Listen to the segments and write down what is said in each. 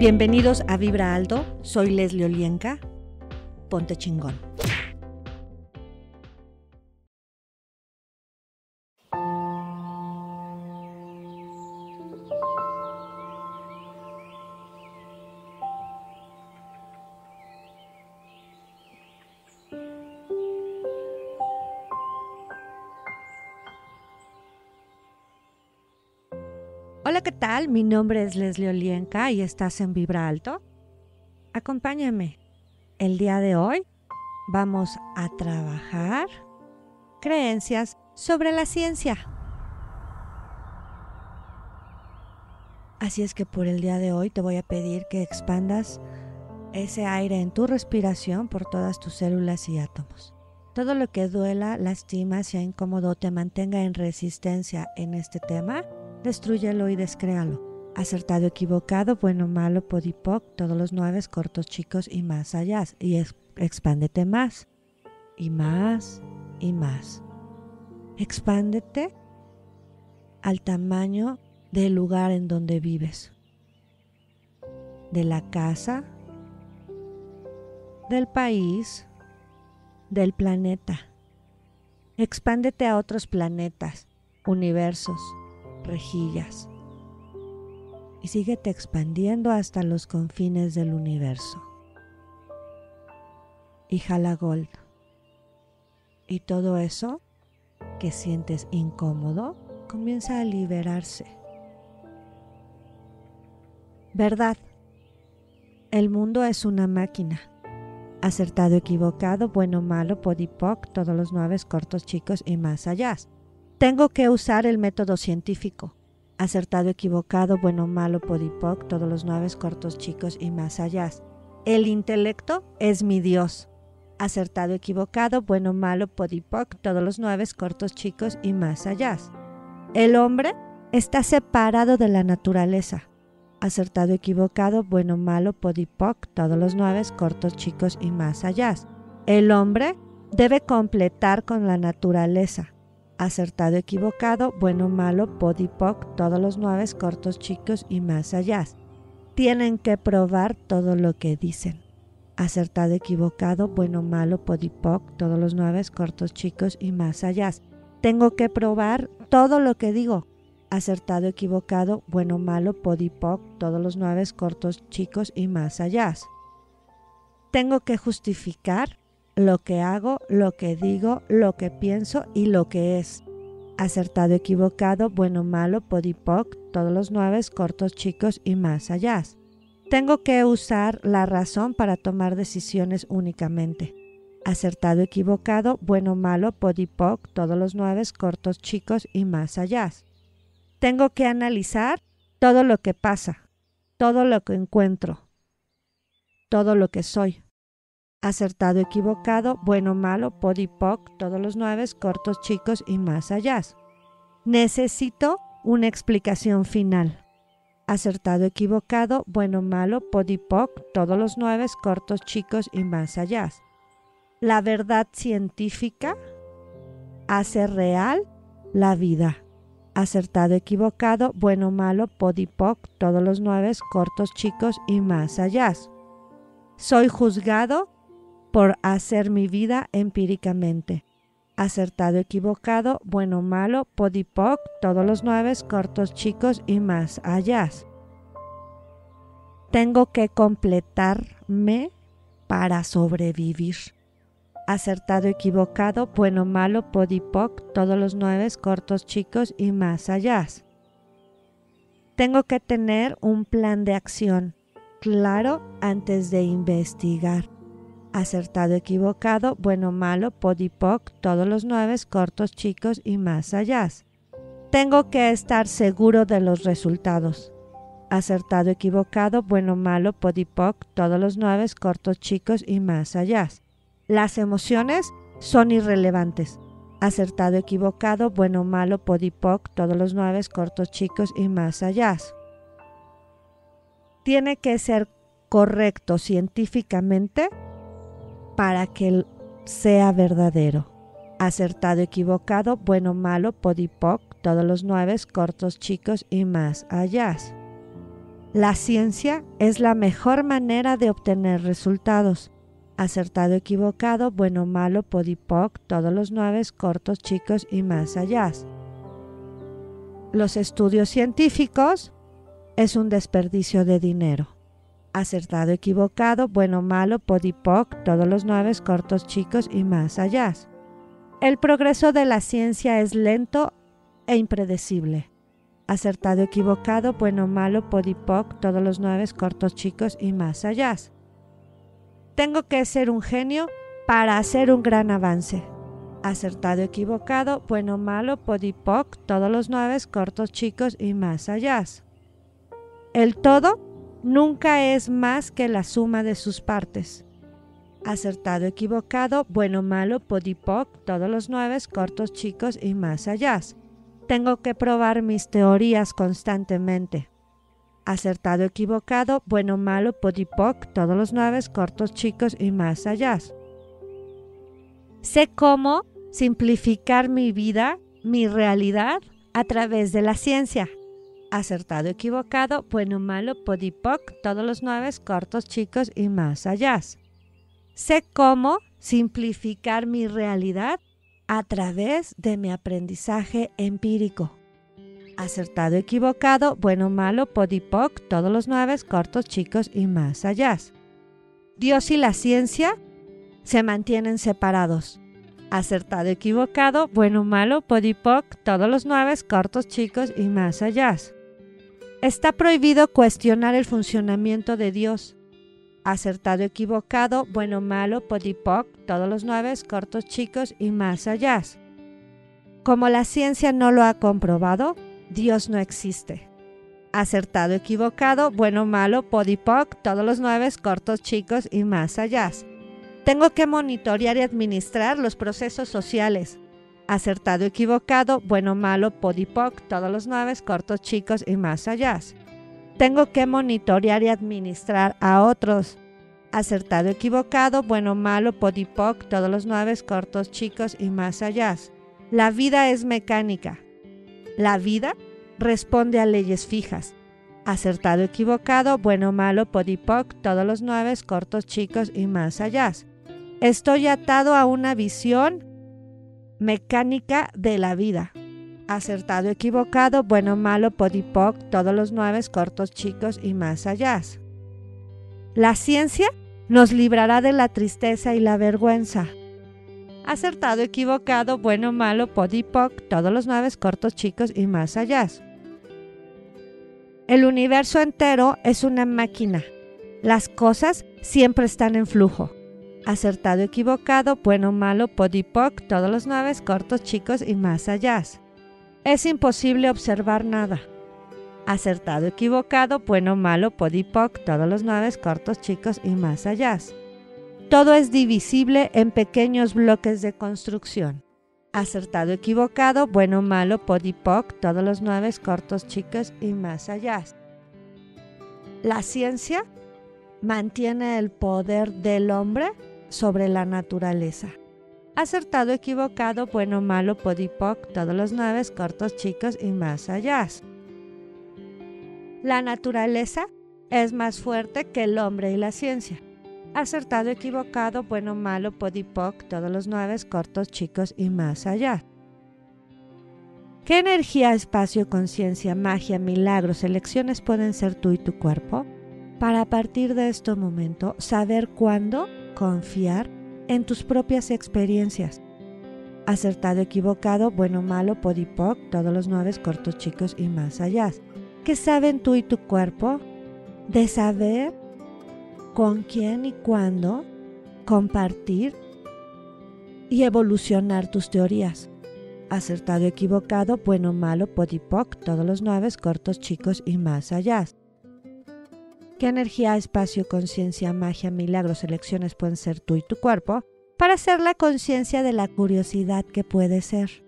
Bienvenidos a Vibra Alto, soy Leslie Olienka. Ponte chingón. Hola, ¿qué tal? Mi nombre es Leslie Olienka y estás en Vibra Alto. Acompáñame. El día de hoy vamos a trabajar creencias sobre la ciencia. Así es que por el día de hoy te voy a pedir que expandas ese aire en tu respiración por todas tus células y átomos. Todo lo que duela, lastima, sea incómodo, te mantenga en resistencia en este tema, destruyelo y descréalo. Acertado, equivocado, bueno, malo, podipoc, todos los nueve, cortos, chicos y más allá. Y expándete más, y más, y más. Expándete al tamaño del lugar en donde vives, de la casa, del país, del planeta. Expándete a otros planetas, universos, rejillas. Y síguete expandiendo hasta los confines del universo. Y jala gold. Y todo eso que sientes incómodo comienza a liberarse. Verdad. El mundo es una máquina. Acertado, equivocado, bueno, malo, podipoc, todos los nueve cortos, chicos y más allá. Tengo que usar el método científico. Acertado, equivocado, bueno, malo, podipoc, todos los nueve cortos, chicos y más allá. El intelecto es mi Dios. Acertado, equivocado, bueno, malo, podipoc, todos los nueve cortos, chicos y más allá. El hombre está separado de la naturaleza. Acertado, equivocado, bueno, malo, podipoc, todos los nueve cortos, chicos y más allá. El hombre debe completar con la naturaleza acertado, equivocado, bueno, malo, podipoc, todos los nueve, cortos, chicos y más allá. Tienen que probar todo lo que dicen. Acertado, equivocado, bueno, malo, podipoc, todos los nueve, cortos, chicos y más allá. Tengo que probar todo lo que digo. Acertado, equivocado, bueno, malo, podipoc, todos los nueve, cortos, chicos y más allá. Tengo que justificar lo que hago, lo que digo, lo que pienso y lo que es. Acertado, equivocado, bueno, malo, podipoc, todos los nueve, cortos, chicos y más allá. Tengo que usar la razón para tomar decisiones únicamente. Acertado, equivocado, bueno, malo, podipoc, todos los nueve, cortos, chicos y más allá. Tengo que analizar todo lo que pasa, todo lo que encuentro, todo lo que soy acertado, equivocado, bueno, malo, podipoc, todos los nueve, cortos, chicos y más allá. Necesito una explicación final. Acertado, equivocado, bueno, malo, podipoc, todos los nueve, cortos, chicos y más allá. La verdad científica hace real la vida. Acertado, equivocado, bueno, malo, podipoc, todos los nueve, cortos, chicos y más allá. Soy juzgado por hacer mi vida empíricamente. Acertado, equivocado, bueno, malo, podipoc, todos los nueve, cortos, chicos y más allá. Tengo que completarme para sobrevivir. Acertado, equivocado, bueno, malo, podipoc, todos los nueve, cortos, chicos y más allá. Tengo que tener un plan de acción claro antes de investigar acertado, equivocado, bueno, malo, podipoc, todos los nueve, cortos, chicos y más allá. Tengo que estar seguro de los resultados. Acertado, equivocado, bueno, malo, podipoc, todos los nueve, cortos, chicos y más allá. Las emociones son irrelevantes. Acertado, equivocado, bueno, malo, podipoc, todos los nueve, cortos, chicos y más allá. Tiene que ser correcto científicamente para que sea verdadero. Acertado, equivocado, bueno, malo, podipoc, todos los nueve, cortos, chicos y más allá. La ciencia es la mejor manera de obtener resultados. Acertado, equivocado, bueno, malo, podipoc, todos los nueve, cortos, chicos y más allá. Los estudios científicos es un desperdicio de dinero. Acertado, equivocado, bueno, malo, podipoc, todos los nueve, cortos, chicos y más allá. El progreso de la ciencia es lento e impredecible acertado, equivocado, bueno, malo, podipoc, todos los nueve cortos, chicos y más allá. Tengo que ser un genio para hacer un gran avance. Acertado, equivocado, bueno, malo, podipoc, todos los nueve cortos, chicos y más allá. El todo nunca es más que la suma de sus partes. Acertado, equivocado, bueno, malo, podipoc, todos los nueve cortos, chicos y más allá tengo que probar mis teorías constantemente. Acertado, equivocado, bueno, malo, podipoc, todos los nueve, cortos, chicos y más allá. Sé cómo simplificar mi vida, mi realidad, a través de la ciencia. Acertado, equivocado, bueno, malo, podipoc, todos los nueve, cortos, chicos y más allá. Sé cómo simplificar mi realidad a través de mi aprendizaje empírico. Acertado, equivocado, bueno, malo, podipoc, todos los nueve, cortos, chicos y más allá. Dios y la ciencia se mantienen separados. Acertado, equivocado, bueno, malo, podipoc, todos los nueve, cortos, chicos y más allá. Está prohibido cuestionar el funcionamiento de Dios acertado, equivocado, bueno, malo, podipoc, todos los nueve, cortos, chicos y más allá. Como la ciencia no lo ha comprobado, Dios no existe. Acertado, equivocado, bueno, malo, podipoc, todos los nueve, cortos, chicos y más allá. Tengo que monitorear y administrar los procesos sociales. Acertado, equivocado, bueno, malo, podipoc, todos los nueve, cortos, chicos y más allá tengo que monitorear y administrar a otros. Acertado, equivocado, bueno, malo, podipoc, todos los nueve cortos, chicos y más allá. La vida es mecánica. La vida responde a leyes fijas. Acertado, equivocado, bueno, malo, podipoc, todos los nueve cortos, chicos y más allá. Estoy atado a una visión mecánica de la vida acertado, equivocado, bueno, malo, podipoc, todos los nueve, cortos, chicos y más allá. La ciencia nos librará de la tristeza y la vergüenza. Acertado, equivocado, bueno, malo, podipoc, todos los nueve, cortos, chicos y más allá. El universo entero es una máquina. Las cosas siempre están en flujo. Acertado, equivocado, bueno, malo, podipoc, todos los nueve, cortos, chicos y más allá. Es imposible observar nada. Acertado, equivocado, bueno, malo, podipoc, todos los nueve cortos, chicos y más allá. Todo es divisible en pequeños bloques de construcción. Acertado, equivocado, bueno, malo, podipoc, todos los nueve cortos, chicos y más allá. La ciencia mantiene el poder del hombre sobre la naturaleza acertado, equivocado, bueno, malo, podipoc, todos los nueve, cortos, chicos y más allá. La naturaleza es más fuerte que el hombre y la ciencia. Acertado, equivocado, bueno, malo, podipoc, todos los nueve, cortos, chicos y más allá. ¿Qué energía, espacio, conciencia, magia, milagros, elecciones pueden ser tú y tu cuerpo? Para a partir de este momento saber cuándo confiar en tus propias experiencias. Acertado, equivocado, bueno, malo, podipoc, todos los nueve cortos, chicos y más allá. ¿Qué saben tú y tu cuerpo de saber con quién y cuándo compartir y evolucionar tus teorías? Acertado, equivocado, bueno, malo, podipoc, todos los nueve cortos, chicos y más allá. ¿Qué energía, espacio, conciencia, magia, milagros, elecciones pueden ser tú y tu cuerpo para hacer la conciencia de la curiosidad que puede ser?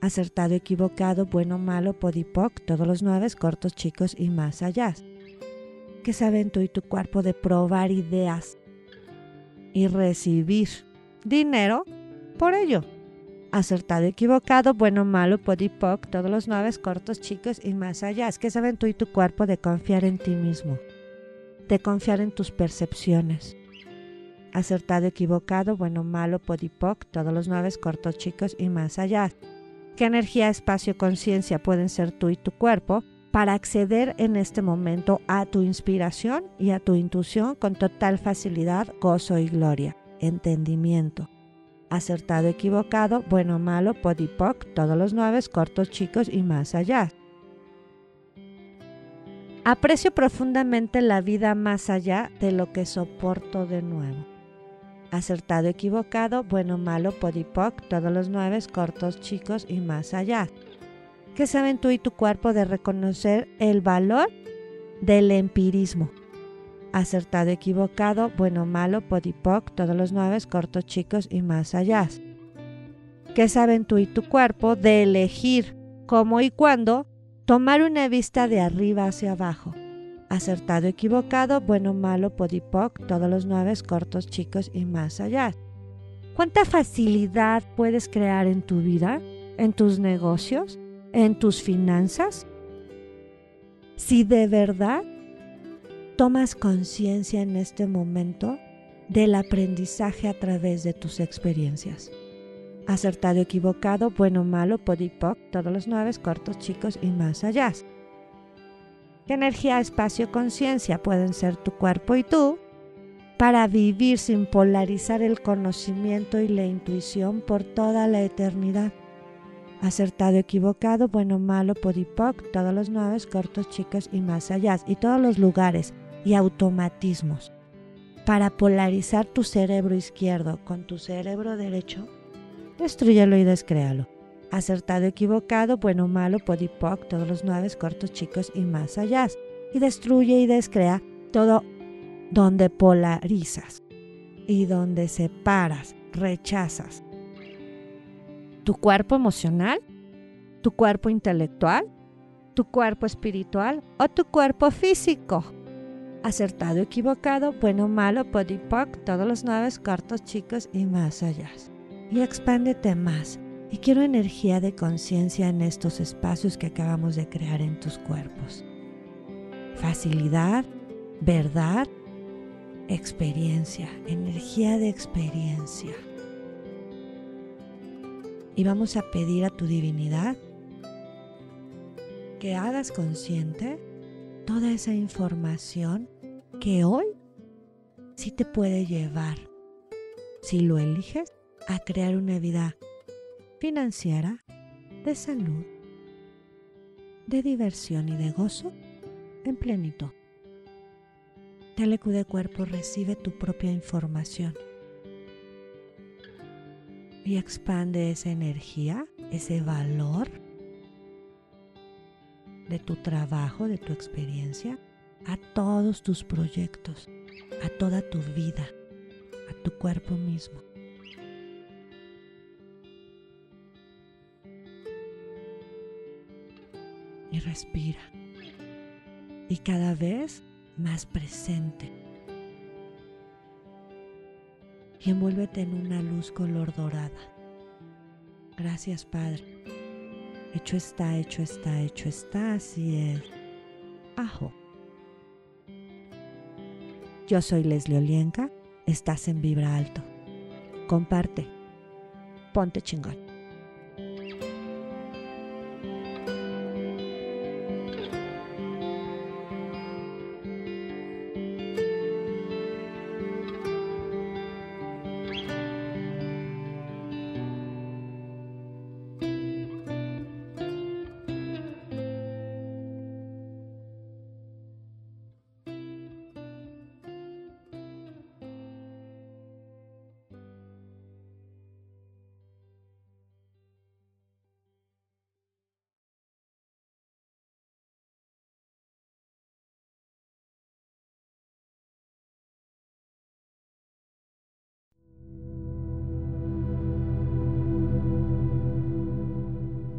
Acertado, equivocado, bueno, malo, podipoc, todos los nueve, cortos, chicos y más allá. ¿Qué saben tú y tu cuerpo de probar ideas y recibir dinero por ello? acertado, equivocado, bueno, malo, podipoc, todos los nueve cortos, chicos y más allá. Es que saben tú y tu cuerpo de confiar en ti mismo, de confiar en tus percepciones. Acertado, equivocado, bueno, malo, podipoc, todos los nueve cortos, chicos y más allá. ¿Qué energía, espacio, conciencia pueden ser tú y tu cuerpo para acceder en este momento a tu inspiración y a tu intuición con total facilidad, gozo y gloria, entendimiento? acertado, equivocado, bueno, malo, podipoc, todos los nueve, cortos, chicos y más allá. Aprecio profundamente la vida más allá de lo que soporto de nuevo. Acertado, equivocado, bueno, malo, podipoc, todos los nueve, cortos, chicos y más allá. ¿Qué saben tú y tu cuerpo de reconocer el valor del empirismo? acertado, equivocado, bueno, malo, podipoc, todos los nueve, cortos, chicos y más allá. ¿Qué saben tú y tu cuerpo de elegir cómo y cuándo tomar una vista de arriba hacia abajo? Acertado, equivocado, bueno, malo, podipoc, todos los nueve, cortos, chicos y más allá. ¿Cuánta facilidad puedes crear en tu vida, en tus negocios, en tus finanzas? Si de verdad tomas conciencia en este momento del aprendizaje a través de tus experiencias. Acertado, equivocado, bueno, malo, podipoc, todos los nueve, cortos, chicos y más allá. ¿Qué energía, espacio, conciencia pueden ser tu cuerpo y tú para vivir sin polarizar el conocimiento y la intuición por toda la eternidad? Acertado, equivocado, bueno, malo, podipoc, todos los nueve, cortos, chicos y más allá. Y todos los lugares y automatismos. Para polarizar tu cerebro izquierdo con tu cerebro derecho, destruyelo y descréalo. Acertado, equivocado, bueno, malo, podipoc, todos los nueve cortos, chicos y más allá. Y destruye y descrea todo donde polarizas y donde separas, rechazas tu cuerpo emocional, tu cuerpo intelectual, tu cuerpo espiritual o tu cuerpo físico acertado, equivocado, bueno, malo, podipoc, todos los nueve, cortos, chicos y más allá. Y expándete más. Y quiero energía de conciencia en estos espacios que acabamos de crear en tus cuerpos. Facilidad, verdad, experiencia, energía de experiencia. Y vamos a pedir a tu divinidad que hagas consciente toda esa información que hoy sí te puede llevar, si lo eliges, a crear una vida financiera, de salud, de diversión y de gozo en plenitud. Telecu de cuerpo recibe tu propia información y expande esa energía, ese valor de tu trabajo, de tu experiencia a todos tus proyectos, a toda tu vida, a tu cuerpo mismo. Y respira. Y cada vez más presente. Y envuélvete en una luz color dorada. Gracias, Padre. Hecho está, hecho está, hecho está, así es. Ajo. Yo soy Leslie Olienka, estás en Vibra Alto. Comparte. Ponte chingón.